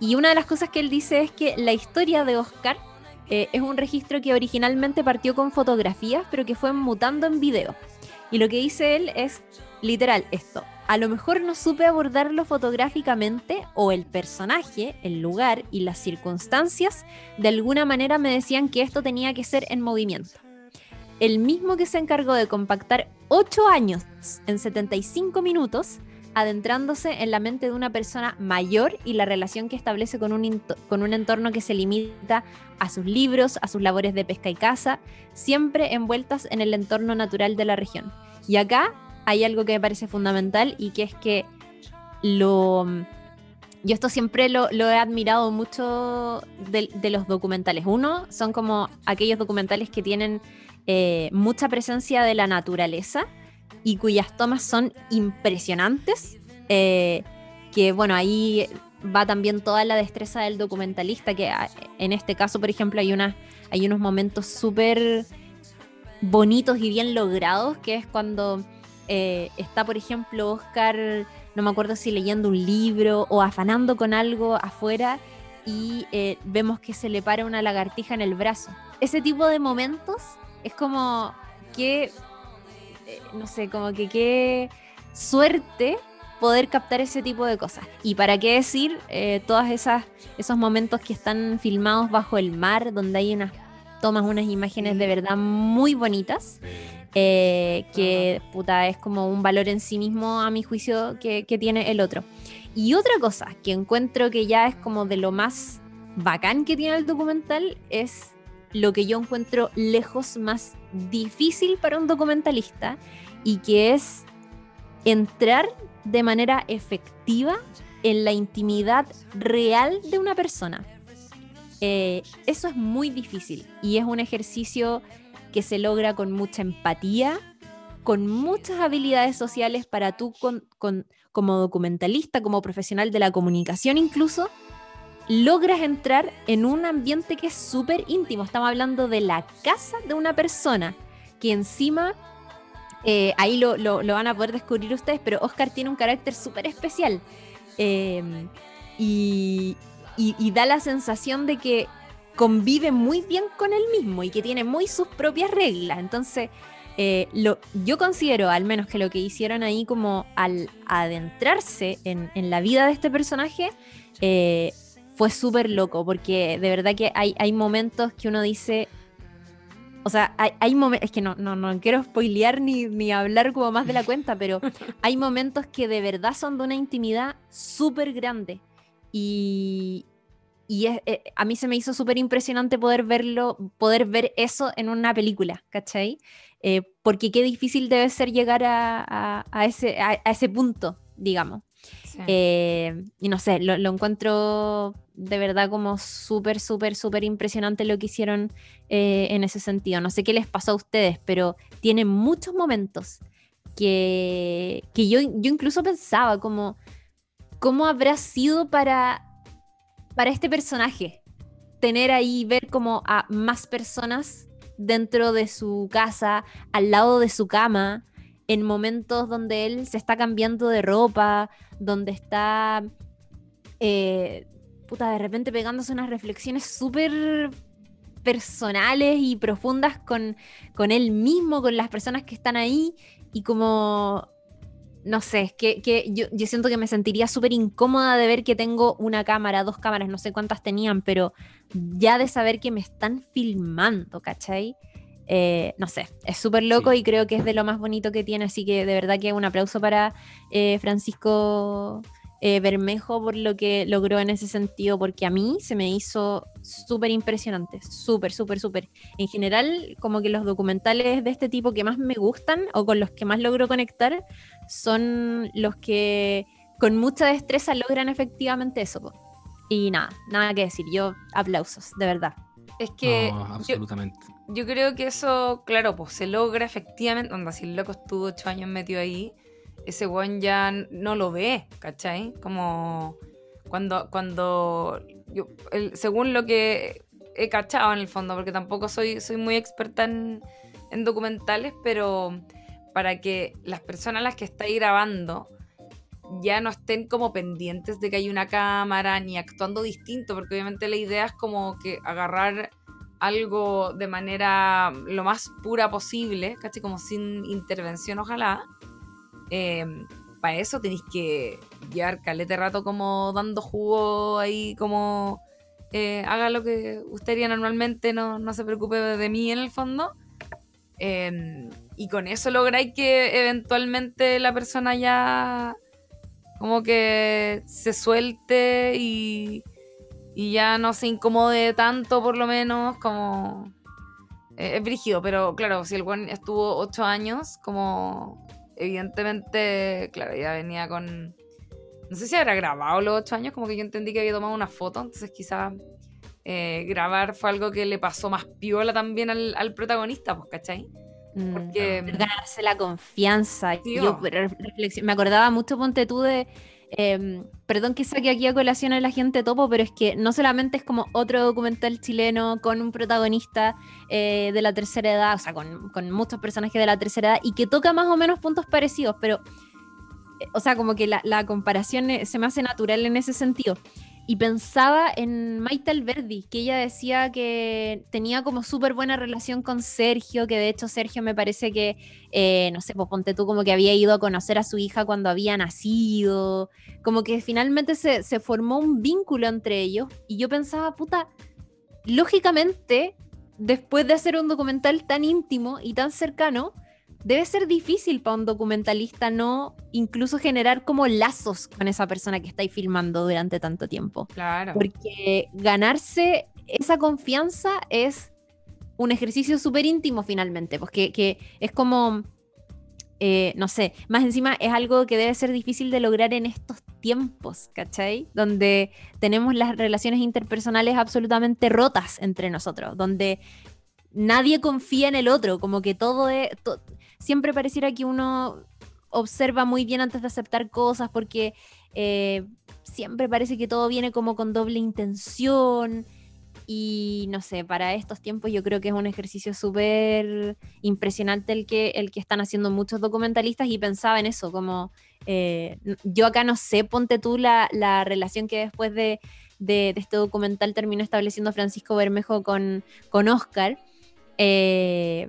Y una de las cosas que él dice es que la historia de Oscar eh, es un registro que originalmente partió con fotografías, pero que fue mutando en video. Y lo que dice él es literal esto. A lo mejor no supe abordarlo fotográficamente o el personaje, el lugar y las circunstancias de alguna manera me decían que esto tenía que ser en movimiento. El mismo que se encargó de compactar 8 años en 75 minutos adentrándose en la mente de una persona mayor y la relación que establece con un, con un entorno que se limita a sus libros, a sus labores de pesca y caza, siempre envueltas en el entorno natural de la región. Y acá hay algo que me parece fundamental y que es que lo... Yo esto siempre lo, he admirado mucho de, los documentales. Uno, son como aquellos documentales que tienen eh, mucha presencia de la naturaleza y cuyas tomas son impresionantes. Eh, que bueno, ahí va también toda la destreza del documentalista, que ah, en este caso, por ejemplo, hay, hay unos momentos súper bonitos y bien logrados, que es cuando eh, está, por ejemplo, Oscar, no me acuerdo si leyendo un libro o afanando con algo afuera y vemos que se le para una lagartija en el brazo. Ese tipo de momentos es como que eh, no sé, como que qué suerte poder captar ese tipo de cosas. Y para qué decir eh, todos esos momentos que están filmados bajo el mar, donde hay unas tomas, unas imágenes de verdad muy bonitas. Eh, que puta es como un valor en sí mismo a mi juicio que, que tiene el otro. Y otra cosa que encuentro que ya es como de lo más bacán que tiene el documental es lo que yo encuentro lejos más difícil para un documentalista y que es entrar de manera efectiva en la intimidad real de una persona. Eh, eso es muy difícil y es un ejercicio que se logra con mucha empatía, con muchas habilidades sociales para tú como documentalista, como profesional de la comunicación incluso, logras entrar en un ambiente que es súper íntimo. Estamos hablando de la casa de una persona que encima Eh, ahí lo, van a poder descubrir ustedes, pero Oscar tiene un carácter súper especial. Em, y, da la sensación de que convive muy bien con él mismo y que tiene muy sus propias reglas. Entonces, eh, lo, yo considero al menos que lo que hicieron ahí como al adentrarse en, la vida de este personaje eh, fue súper loco, porque de verdad que hay, hay momentos que uno dice, o sea, hay, momentos, es que no, no, no quiero spoilear ni, ni hablar como más de la cuenta, pero <laughs> hay momentos que de verdad son de una intimidad súper grande. Y, y eh, a mí se me hizo súper impresionante poder verlo, poder ver eso en una película, ¿cachai? Eh, porque qué difícil debe ser llegar a, ese, a, ese punto, digamos. Eh, y no sé, lo, encuentro de verdad como súper, súper, súper impresionante lo que hicieron eh, en ese sentido. No sé qué les pasó a ustedes, pero tiene muchos momentos que, que yo, yo incluso pensaba como, ¿cómo habrá sido para, para este personaje tener ahí, ver como a más personas dentro de su casa, al lado de su cama, en momentos donde él se está cambiando de ropa, donde está, eh, puta, de repente pegándose unas reflexiones súper personales y profundas con, con él mismo, con las personas que están ahí, y como no sé, que, que yo, yo, siento que me sentiría súper incómoda de ver que tengo una cámara, dos cámaras, no sé cuántas tenían, pero ya de saber que me están filmando, ¿cachai? Eh, no sé, es súper loco y creo que es de lo más bonito que tiene, así que de verdad que un aplauso para eh, Francisco eh, Bermejo por lo que logró en ese sentido, porque a mí se me hizo súper impresionante, súper, súper, súper. En general, como que los documentales de este tipo que más me gustan o con los que más logro conectar son los que con mucha destreza logran efectivamente eso. Y nada, nada que decir, yo aplausos, de verdad. Es que absolutamente. Yo, creo que eso, claro, pues se logra efectivamente, onda, si el loco estuvo ocho años metido ahí, ese one ya no lo ve, ¿cachai? Como cuando, cuando yo, según lo que he cachado en el fondo, porque tampoco soy, soy muy experta en, en documentales, pero para que las personas a las que estáis grabando ya no estén como pendientes de que hay una cámara ni actuando distinto, porque obviamente la idea es como que agarrar algo de manera lo más pura posible, casi como sin intervención ojalá. Eh, para eso tenéis que llevar calete rato como dando jugo ahí, como eh, haga lo que usted haría normalmente, no, no se preocupe de mí en el fondo. Em, y con eso lográis que eventualmente la persona ya como que se suelte y, y ya no se incomode tanto por lo menos como eh, es brígido pero claro si el buen estuvo ocho años como evidentemente claro ya venía con no sé si habrá grabado los ocho años como que yo entendí que había tomado una foto entonces quizás eh, grabar fue algo que le pasó más piola también al, al protagonista pues ¿cachai? Mm, Porque ganarse la confianza. Yo me acordaba mucho, ponte tú, de. Em, perdón que saque aquí a colación a la gente topo, pero es que no solamente es como otro documental chileno con un protagonista eh, de la tercera edad, o sea, con, muchos personajes de la tercera edad y que toca más o menos puntos parecidos, pero, eh, o sea, como que la, la comparación eh, se me hace natural en ese sentido y pensaba en Maite Alberdi, que ella decía que tenía como súper buena relación con Sergio, que de hecho Sergio me parece que, eh, no sé, pues ponte tú como que había ido a conocer a su hija cuando había nacido, como que finalmente se, se formó un vínculo entre ellos y yo pensaba, puta, lógicamente, después de hacer un documental tan íntimo y tan cercano, debe ser difícil para un documentalista no incluso generar como lazos con esa persona que estáis filmando durante tanto tiempo. Claro. Porque ganarse esa confianza es un ejercicio súper íntimo finalmente, porque pues que es como, eh, no sé, más encima es algo que debe ser difícil de lograr en estos tiempos, ¿cachai? Donde tenemos las relaciones interpersonales absolutamente rotas entre nosotros, donde nadie confía en el otro, como que todo es siempre pareciera que uno observa muy bien antes de aceptar cosas porque eh, siempre parece que todo viene como con doble intención y no sé, para estos tiempos yo creo que es un ejercicio súper impresionante el que, el que están haciendo muchos documentalistas y pensaba en eso, como eh, yo acá no sé, ponte tú la, la relación que después de, de, este documental terminó estableciendo Francisco Bermejo con, con Oscar, eh,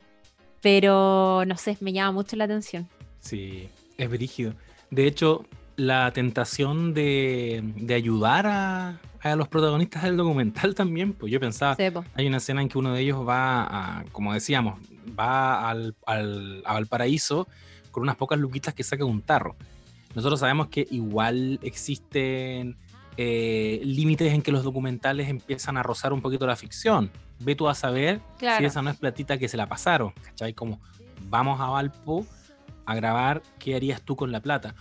pero no sé, me llama mucho la atención. Sí, es brígido. De hecho, la tentación de, de ayudar a, a los protagonistas del documental <laughs> también, pues yo pensaba, hay una escena en que uno de ellos va, a, como decíamos, va al, al, a Valparaíso con unas pocas luquitas que saca un tarro. Nosotros sabemos que igual existen eh, límites en que los documentales empiezan a rozar un poquito la ficción. Ve tú a saber si esa no es platita que se la pasaron, ¿cachai? Como vamos a Valpo a grabar, ¿qué harías tú con la plata?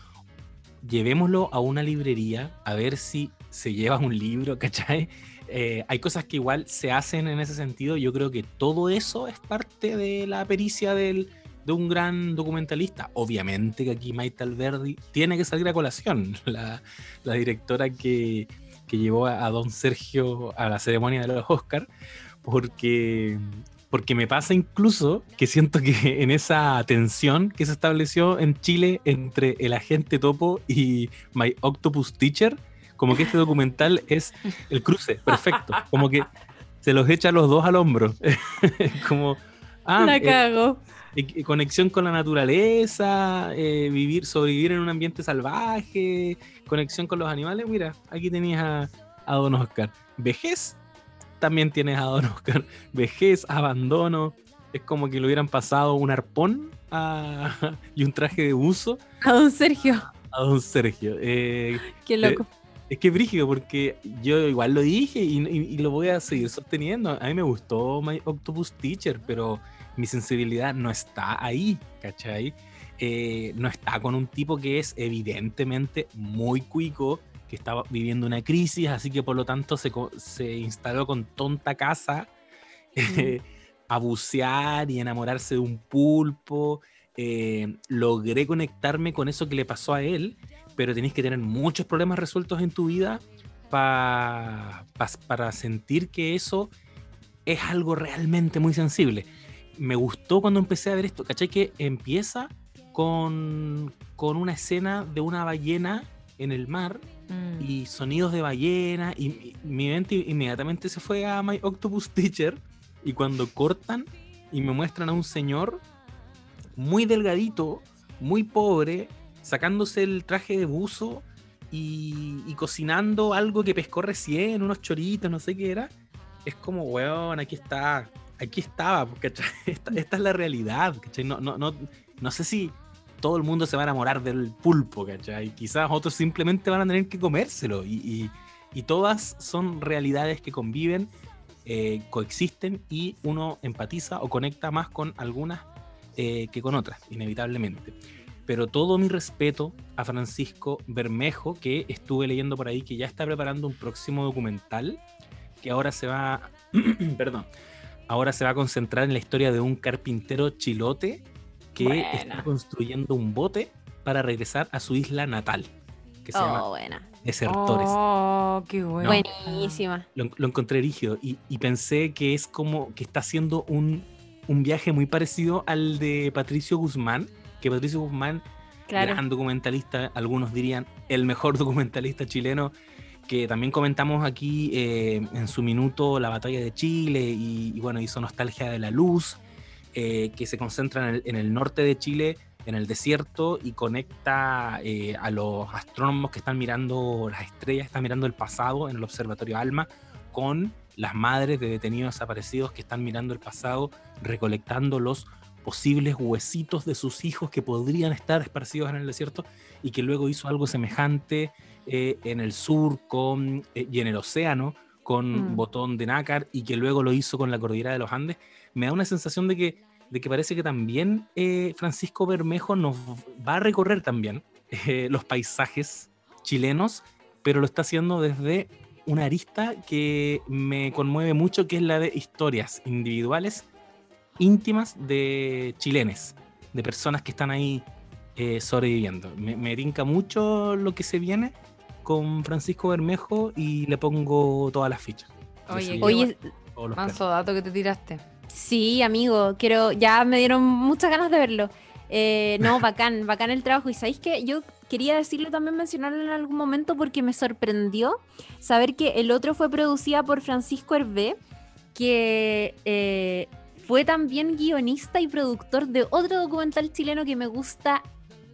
Llevémoslo a una librería a ver si se lleva un libro, ¿cachai? Eh, hay cosas que igual se hacen en ese sentido. Yo creo que todo eso es parte de la pericia del, de un gran documentalista. Obviamente que aquí Maite Alberdi tiene que salir a colación, <laughs> la, la directora que, que llevó a, a, don Sergio a la ceremonia de los Oscars, porque, porque me pasa incluso que siento que <laughs> en esa tensión que se estableció en Chile entre el agente topo y My Octopus Teacher, como que este documental es el cruce, perfecto. Como que se los echa los dos al hombro. <laughs> como. Ah, la eh, cago. Eh, conexión con la naturaleza, eh, vivir, sobrevivir en un ambiente salvaje, conexión con los animales. Mira, aquí tenías a, a Don Oscar. Vejez, también tienes a Don Oscar. Vejez, abandono. Es como que le hubieran pasado un arpón a, <laughs> y un traje de buzo. A Don Sergio. A Don Sergio. Qué loco. Es que es brígido porque yo igual lo dije y, lo voy a seguir sosteniendo. A mí me gustó My Octopus Teacher, pero mi sensibilidad no está ahí, ¿cachai? Eh, no está con un tipo que es evidentemente muy cuico, que estaba viviendo una crisis, así que por lo tanto se, se instaló con tonta casa eh, a bucear y enamorarse de un pulpo. Eh, logré conectarme con eso que le pasó a él pero tenéis que tener muchos problemas resueltos en tu vida para sentir que eso es algo realmente muy sensible. Me gustó cuando empecé a ver esto, ¿cachai? Que empieza con, con una escena de una ballena en el mar mm. y sonidos de ballena y, mi mente inmediatamente se fue a My Octopus Teacher y cuando cortan y me muestran a un señor muy delgadito, muy pobre, sacándose el traje de buzo y, cocinando algo que pescó recién, unos choritos, no sé qué era. Es como, weón, aquí está, aquí estaba, <laughs> esta, esta, es la realidad, No, no, no, no sé si todo el mundo se va a enamorar del pulpo, ¿cachai? Quizás otros simplemente van a tener que comérselo y, todas son realidades que conviven, eh, coexisten y uno empatiza o conecta más con algunas eh, que con otras, inevitablemente pero todo mi respeto a Francisco Bermejo, que estuve leyendo por ahí que ya está preparando un próximo documental que ahora se va, <clears throat> perdón, ahora se va a concentrar en la historia de un carpintero chilote que está construyendo un bote para regresar a su isla natal, que se oh, llama buena. Desertores. Oh, qué bueno. Buenísima. Lo, encontré rígido y, y, pensé que es como que está haciendo un, un viaje muy parecido al de Patricio Guzmán, que Patricio Guzmán, gran documentalista, algunos dirían el mejor <laughs> documentalista chileno, que también comentamos aquí eh, en su minuto la batalla de Chile y, bueno, hizo Nostalgia de la Luz, eh, que se concentra en el, norte de Chile, en el desierto, y conecta eh, a los astrónomos que están mirando las estrellas, están mirando el pasado en el Observatorio Alma, con las madres de detenidos desaparecidos que están mirando el pasado, recolectando los posibles huesitos de sus hijos que podrían estar esparcidos en el desierto y que luego hizo algo semejante eh, en el sur con, y en el océano con mm. Botón de Nácar y que luego lo hizo con la cordillera de los Andes, me da una sensación de que, de que parece que también eh, Francisco Bermejo nos va a recorrer también los paisajes chilenos, pero lo está haciendo desde una arista que me conmueve mucho, que es la de historias individuales íntimas de chilenes, de personas que están ahí eh, sobreviviendo. Me, me rinca mucho lo que se viene con Francisco Bermejo y le pongo todas las fichas. Oye, Oye, Manso dato que te tiraste. Sí, amigo, quiero, ya me dieron muchas ganas de verlo. Eh, no, <laughs> bacán, bacán el trabajo. Y sabéis que yo quería decirlo también, mencionarlo en algún momento porque me sorprendió saber que el otro fue producida por Francisco Hervé, que eh, fue también guionista y productor de otro documental chileno que me gusta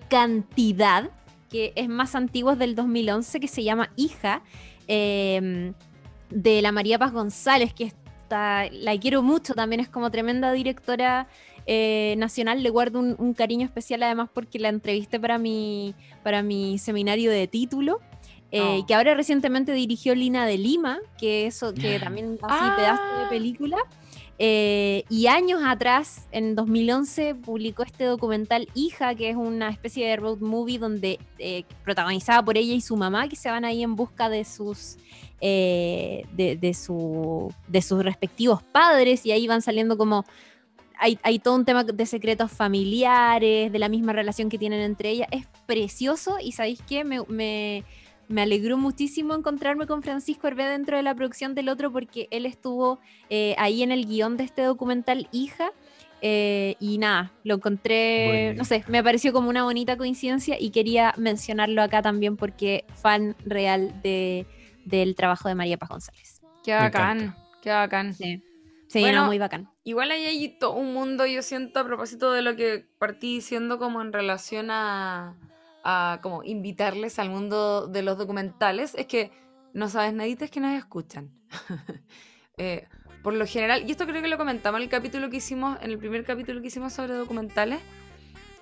cantidad, que es más antiguo, es del 2011, que se llama Hija, eh, de la María Paz González, que está, la quiero mucho, también es como tremenda directora eh, nacional, le guardo un, un cariño especial además porque la entrevisté para mi, para mi seminario de título. eh, Oh. que ahora recientemente dirigió Lina de Lima, que eso, que también así Ah. pedazo de película. Eh, y años atrás, en 2011, publicó este documental Hija, que es una especie de road movie donde eh, protagonizada por ella y su mamá, que se van ahí en busca de sus eh, de, su, de sus respectivos padres y ahí van saliendo como hay, hay todo un tema de secretos familiares, de la misma relación que tienen entre ellas. Es precioso y ¿sabéis qué? Me, me, me alegró muchísimo encontrarme con Francisco Hervé dentro de la producción del otro porque él estuvo eh, ahí en el guion de este documental Hija. eh, y nada, lo encontré, Bueno. no sé, me pareció como una bonita coincidencia y quería mencionarlo acá también porque fan real de, del trabajo de María Paz González. Qué bacán, qué bacán. Sí, sí Bueno, no, muy bacán. Igual ahí hay todo un mundo, yo siento, a propósito de lo que partí diciendo como en relación a, a como invitarles al mundo de los documentales, es que no sabes naditas que nos escuchan. <laughs> Eh, por lo general, y esto creo que lo comentamos en el capítulo que hicimos, en el primer capítulo que hicimos sobre documentales,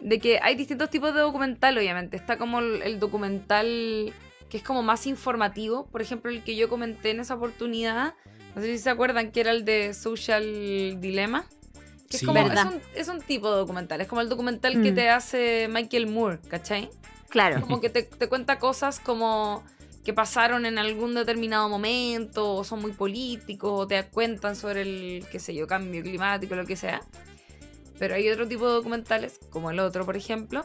de que hay distintos tipos de documental, obviamente. Está como el, el documental que es como más informativo, por ejemplo, el que yo comenté en esa oportunidad, no sé si se acuerdan que era el de Social Dilemma. Que Sí. es, como, es, un, es un tipo de documental, es como el documental que Mm. te hace Michael Moore, ¿cachai? Claro. Como que te, cuenta cosas como que pasaron en algún determinado momento, o son muy políticos, o te cuentan sobre el, qué sé yo, cambio climático, lo que sea. Pero hay otro tipo de documentales, como el otro, por ejemplo,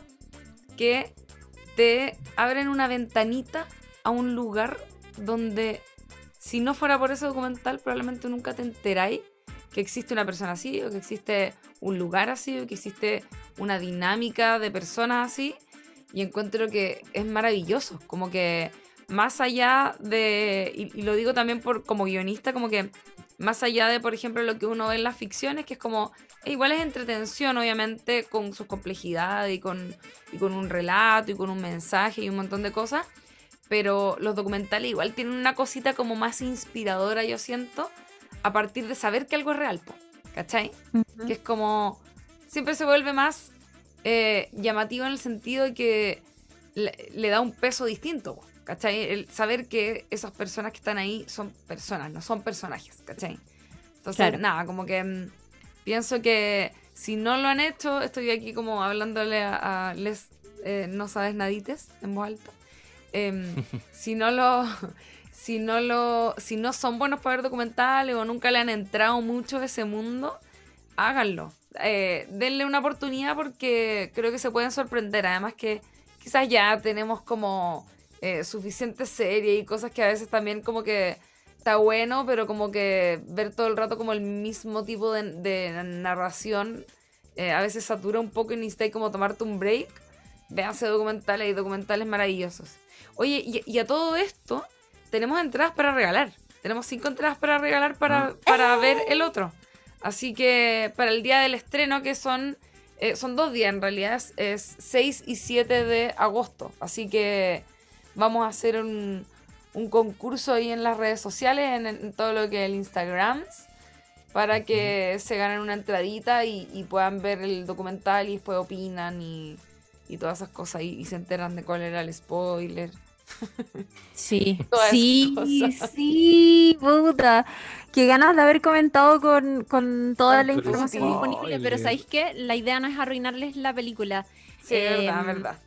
que te abren una ventanita a un lugar donde, si no fuera por ese documental, probablemente nunca te enteráis que existe una persona así, o que existe un lugar así, o que existe una dinámica de personas así. Y encuentro que es maravilloso, como que más allá de, y, y lo digo también por como guionista, como que más allá de, por ejemplo, lo que uno ve en las ficciones, que es como, e igual es entretención, obviamente, con sus complejidades y con, y con un relato y con un mensaje y un montón de cosas, pero los documentales igual tienen una cosita como más inspiradora, yo siento, a partir de saber que algo es real, ¿cachai? que es como siempre se vuelve más eh, llamativo en el sentido de que le, le da un peso distinto, ¿cachai? El saber que esas personas que están ahí son personas, no son personajes, ¿cachai? Entonces, Claro. nada, como que mm, pienso que si no lo han hecho, estoy aquí como hablándole a, a les eh, no sabes nadites en voz alta. Em, <laughs> si no lo si no lo si no son buenos para ver documentales o nunca le han entrado mucho a ese mundo háganlo Eh, denle una oportunidad porque creo que se pueden sorprender además que quizás ya tenemos como eh, suficiente serie y cosas que a veces también como que está bueno pero como que ver todo el rato como el mismo tipo de, de narración eh, a veces satura un poco y necesitáis como tomarte un break véanse documentales y documentales maravillosos Oye, y, y a todo esto, tenemos entradas para regalar. Tenemos cinco entradas para regalar para, para ver el otro. Así que para el día del estreno, que son, eh, son dos días en realidad, es, es 6 y 7 de agosto. Así que vamos a hacer un, un concurso ahí en las redes sociales, en, en todo lo que es el Instagram, para que se ganen una entradita y, y puedan ver el documental y después opinan y, y todas esas cosas y, y se enteran de cuál era el spoiler. Sí, <laughs> sí, cosas. sí, puta. Qué ganas de haber comentado con, con toda la información disponible, pero. ¿sabéis qué? La idea no es arruinarles la película. Sí, es verdad, Em, verdad.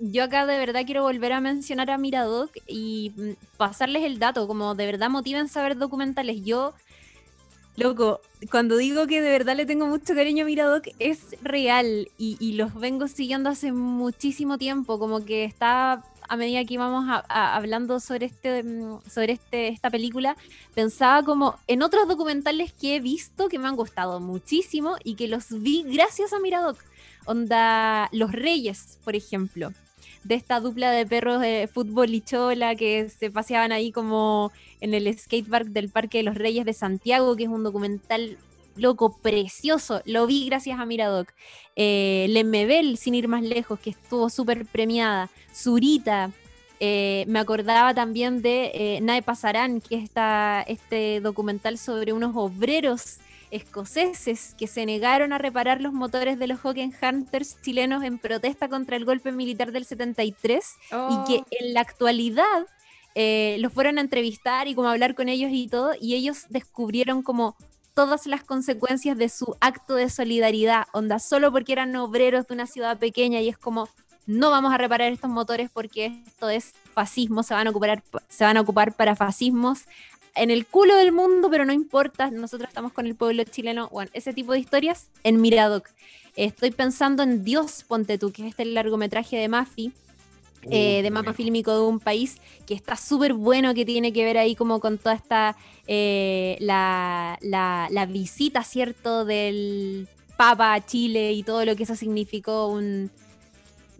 Yo acá de verdad quiero volver a mencionar a Miradoc y mm, pasarles el dato, como de verdad motiven saber documentales. Yo Loco, cuando digo que de verdad le tengo mucho cariño a Miradoc, es real y, los vengo siguiendo hace muchísimo tiempo, como que está a medida que íbamos hablando sobre este mm, sobre este esta película, pensaba como en otros documentales que he visto que me han gustado muchísimo y que los vi gracias a Miradoc. Onda Los Reyes, por ejemplo de esta dupla de perros de fútbol y chola que se paseaban ahí como en el skatepark del Parque de los Reyes de Santiago, que es un documental loco, precioso. Lo vi gracias a Miradoc. Eh, Lemebel, sin ir más lejos, que estuvo súper premiada. Zurita. Eh, me acordaba también de eh, Nae Pasarán, que es este documental sobre unos obreros escoceses que se negaron a reparar los motores de los Hawken Hunters chilenos en protesta contra el golpe militar del 73 y que en la actualidad eh, los fueron a entrevistar y como hablar con ellos y todo, y ellos descubrieron como todas las consecuencias de su acto de solidaridad, onda, solo porque eran obreros de una ciudad pequeña y es como, no vamos a reparar estos motores porque esto es fascismo, se van a ocupar, se van a ocupar para fascismos en el culo del mundo, pero no importa, nosotros estamos con el pueblo chileno, bueno, ese tipo de historias en Miradoc. Estoy pensando en Dios, ponte tú, que es este largometraje de Mafi, eh, de mapa fílmico de un país que está súper bueno, que tiene que ver ahí como con toda esta, eh, la, la, visita, ¿cierto?, del Papa a Chile y todo lo que eso significó, un,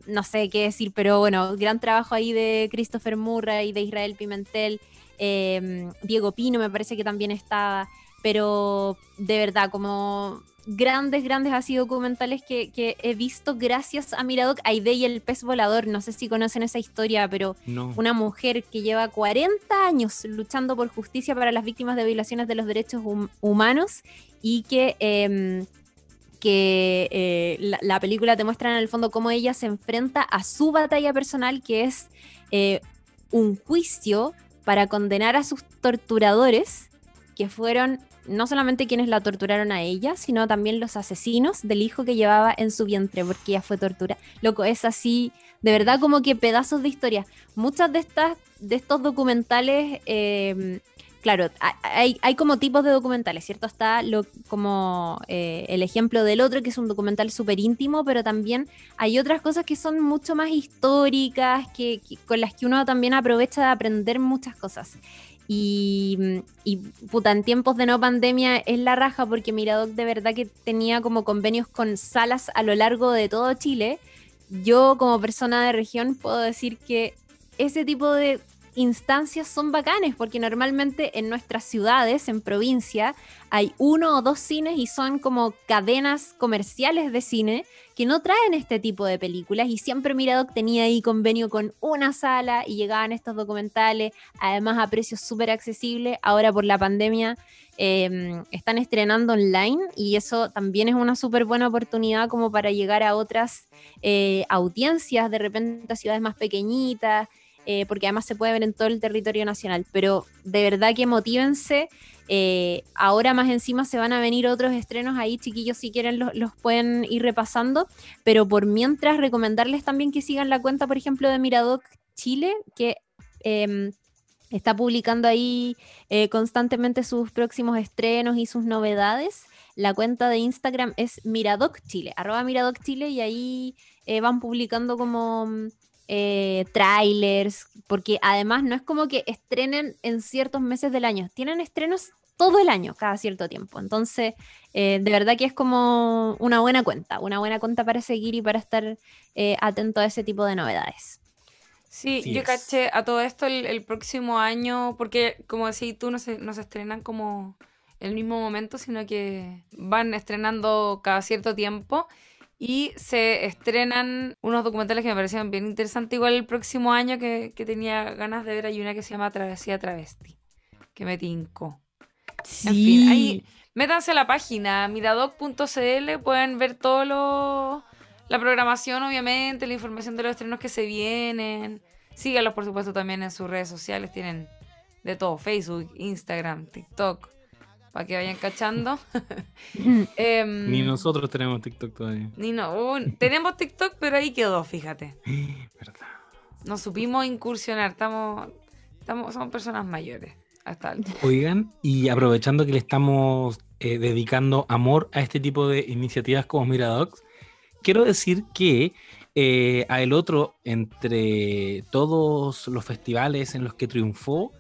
no sé qué decir, pero bueno, gran trabajo ahí de Christopher Murray y de Israel Pimentel. Em, Diego Pino me parece que también estaba, pero de verdad, como grandes, grandes así documentales que, he visto gracias a Miradoc, Aide y el pez volador, no sé si conocen esa historia, pero una mujer que lleva 40 años luchando por justicia para las víctimas de violaciones de los derechos humanos y que... Em, que eh, la, película te muestra en el fondo cómo ella se enfrenta a su batalla personal, que es eh, un juicio para condenar a sus torturadores, que fueron no solamente quienes la torturaron a ella, sino también los asesinos del hijo que llevaba en su vientre, porque ella fue tortura. Loco, es así, de verdad como que pedazos de historia. Muchas de estas, de estos documentales eh, claro, hay, como tipos de documentales, ¿cierto? Está lo, como eh, el ejemplo del otro, que es un documental súper íntimo, pero también hay otras cosas que son mucho más históricas, que, con las que uno también aprovecha de aprender muchas cosas. Y, y, puta, en tiempos de no pandemia es la raja porque Miradoc de verdad que tenía como convenios con salas a lo largo de todo Chile. Yo como persona de región puedo decir que ese tipo de instancias son bacanes, porque normalmente en nuestras ciudades, en provincia, hay uno o dos cines y son como cadenas comerciales de cine que no traen este tipo de películas y siempre Miradoc tenía ahí convenio con una sala y llegaban estos documentales, además a precios súper accesibles. Ahora por la pandemia em, están estrenando online y eso también es una súper buena oportunidad como para llegar a otras eh, audiencias, de repente a ciudades más pequeñitas. Eh, porque además se puede ver en todo el territorio nacional. Pero de verdad que motívense. Eh, ahora más encima se van a venir otros estrenos ahí, chiquillos, si quieren los, pueden ir repasando. Pero por mientras, recomendarles también que sigan la cuenta, por ejemplo, de Miradoc Chile, que em, está publicando ahí eh, constantemente sus próximos estrenos y sus novedades. La cuenta de Instagram es Miradoc Chile, arroba Miradoc Chile, y ahí van publicando como eh, trailers, porque además no es como que estrenen en ciertos meses del año, tienen estrenos todo el año, cada cierto tiempo. Entonces, eh, de verdad que es como una buena cuenta, una buena cuenta para seguir y para estar eh, atento a ese tipo de novedades. Sí, yo caché a todo esto el, próximo año, porque como decís tú, no se, no se estrenan como el mismo momento, sino que van estrenando cada cierto tiempo. Y se estrenan unos documentales que me parecían bien interesantes. Igual el próximo año que, tenía ganas de ver, hay una que se llama Travesía Travesti, que me tincó. Sí. En fin, ahí métanse a la página miradoc.cl, pueden ver todo lo, la programación, obviamente, la información de los estrenos que se vienen. Síganlos, por supuesto, también en sus redes sociales. Tienen de todo: Facebook, Instagram, TikTok para que vayan cachando. <laughs> Em, ni nosotros tenemos TikTok todavía. Ni no, tenemos TikTok, pero ahí quedó, fíjate. <gasps> Verdad. Nos supimos incursionar, estamos, estamos, somos personas mayores. Hasta Oigan, y aprovechando que le estamos eh, dedicando amor a este tipo de iniciativas como Miradocs. Quiero decir que eh, a el otro, entre todos los festivales en los que triunfó,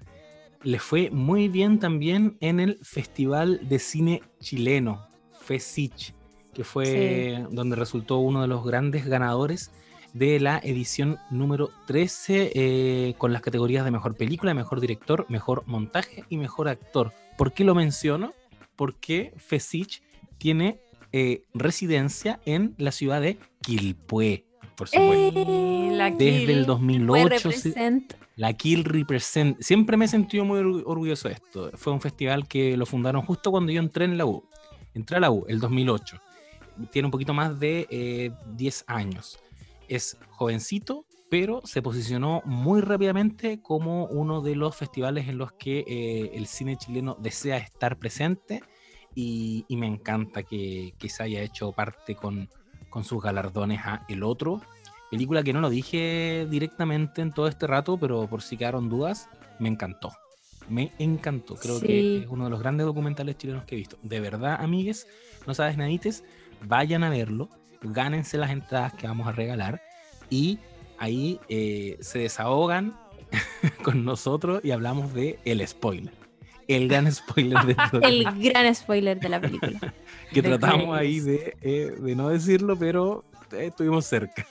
le fue muy bien también en el Festival de Cine Chileno, FESICH, que fue donde resultó uno de los grandes ganadores de la edición número 13 eh, con las categorías de mejor película, mejor director, mejor montaje y mejor actor. ¿Por qué lo menciono? Porque FESICH tiene eh, residencia en la ciudad de Quilpué, por supuesto. Eh, la Desde el Kill. 2008 se- represent. La Kill Represent. Siempre me he sentido muy orgu- orgulloso de esto. Fue un festival que lo fundaron justo cuando yo entré en la U. Entré a la U, el 2008. Tiene un poquito más de eh, 10 años. Es jovencito, pero se posicionó muy rápidamente como uno de los festivales en los que eh, el cine chileno desea estar presente. Y, me encanta que, que se haya hecho parte con, con sus galardones a El Otro, Película que no lo dije directamente en todo este rato, pero por si quedaron dudas, me encantó. Me encantó. Creo Sí. que es uno de los grandes documentales chilenos que he visto. De verdad, amigues, no sabes nadites, vayan a verlo, gánense las entradas que vamos a regalar y ahí eh, se desahogan <laughs> con nosotros y hablamos de el spoiler. El gran <laughs> spoiler de. El gran spoiler de la película. <laughs> que tratamos ahí de, eh, de no decirlo, pero eh, estuvimos cerca.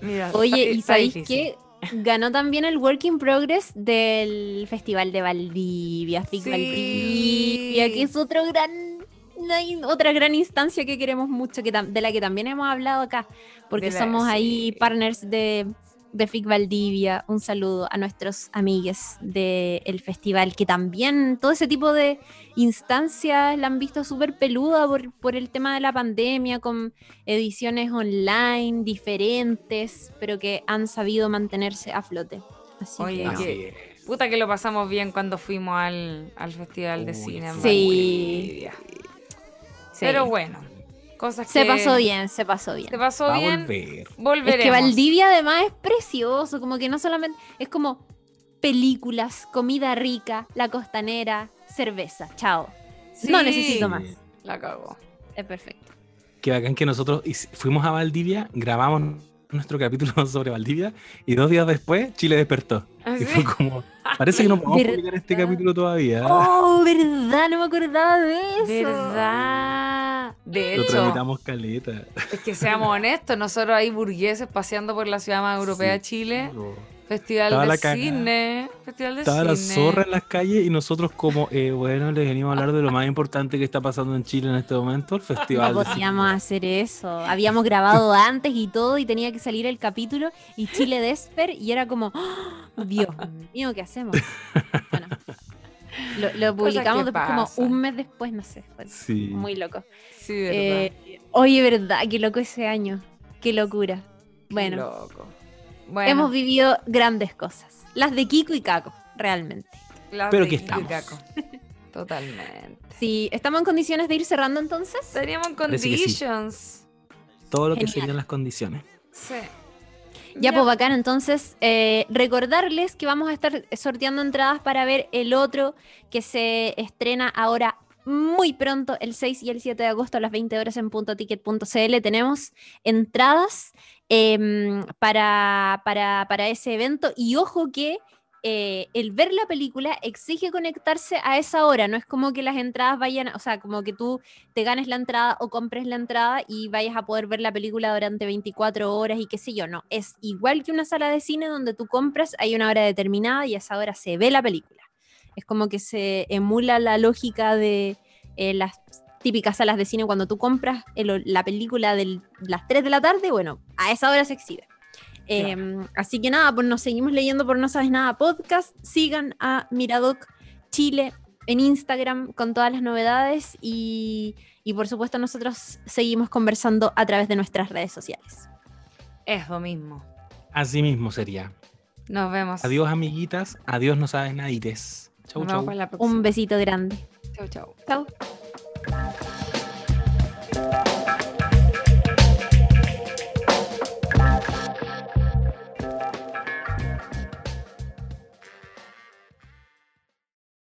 Mira, Oye, ¿y está sabéis difícil. qué? Ganó también el Work in Progress del Festival de Valdivia, FIC Sí. Valdivia, que es otro gran, otra gran instancia que queremos mucho, que de la que también hemos hablado acá, porque la- somos ahí partners de, de FIC Valdivia. Un saludo a nuestros amigues del festival, que también todo ese tipo de instancias la han visto súper peluda por, por el tema de la pandemia, con ediciones online diferentes, pero que han sabido mantenerse a flote. Así Oye, que-. Puta que lo pasamos bien cuando fuimos al, al Festival de Uy, Cine. Sí. Sí. Pero bueno, cosas se que... pasó bien, se pasó bien. Se pasó Va a bien. volver. Volveremos. Es que Valdivia además es precioso, como que no solamente es como películas, comida rica, la costanera, cerveza, chao. No necesito más. La cago. Es perfecto. Qué bacán que nosotros fuimos a Valdivia, grabamos nuestro capítulo <laughs> sobre Valdivia y dos días después Chile despertó. ¿Ah, Y sí? fue como, parece que no podemos ¿Verdad? publicar este capítulo todavía. Oh, verdad, no me acordaba de eso. ¿Verdad? De Lo hecho, tramitamos caleta. es que seamos honestos, nosotros ahí burgueses paseando por la ciudad más europea de Sí, Chile, claro. Festival Estaba de la. Cine, Festival de Estaba la Cine. zorra en las calles y nosotros como, eh, bueno, les venimos a hablar de lo más importante que está pasando en Chile en este momento, el festival. No de podíamos cine. hacer eso. Habíamos grabado antes y todo y tenía que salir el capítulo y Chile Desper y era como, ¡Oh, Dios mío, ¿qué hacemos? Bueno, lo, lo publicamos después como un mes después, no sé. fue Sí. Muy loco. Sí, verdad. Eh, oye, verdad, qué loco ese año. Qué locura. Qué Bueno, loco. Bueno, hemos vivido grandes cosas. Las de Kiko y Caco, realmente. las Pero de que Kiko y estamos. Caco. <laughs> Totalmente. Sí, ¿estamos en condiciones de ir cerrando entonces? Teníamos Parece que sí. conditions. Todo lo que serían las condiciones. Sí. Ya, pues bacán, entonces eh, recordarles que vamos a estar sorteando entradas para ver el otro que se estrena ahora muy pronto, el 6 y el 7 de agosto a las 20 horas en puntoticket.cl. Tenemos entradas em, para, para, para ese evento y ojo que eh, el ver la película exige conectarse a esa hora, no es como que las entradas vayan, o sea, como que tú te ganes la entrada o compres la entrada y vayas a poder ver la película durante 24 horas y qué sé yo, no, es igual que una sala de cine donde tú compras, hay una hora determinada y a esa hora se ve la película. Es como que se emula la lógica de eh, las típicas salas de cine cuando tú compras el- la película de las 3 de la tarde, bueno, a esa hora se exhibe. Eh, así que nada, pues nos seguimos leyendo por No Sabes Nada Podcast. Sigan a Miradoc Chile en Instagram con todas las novedades y, y por supuesto nosotros seguimos conversando a través de nuestras redes sociales. Es lo mismo. Así mismo sería. Nos vemos. Adiós, amiguitas. Adiós, no sabes nadites. Chau, chau. Un besito grande. Chau, chau. Chao.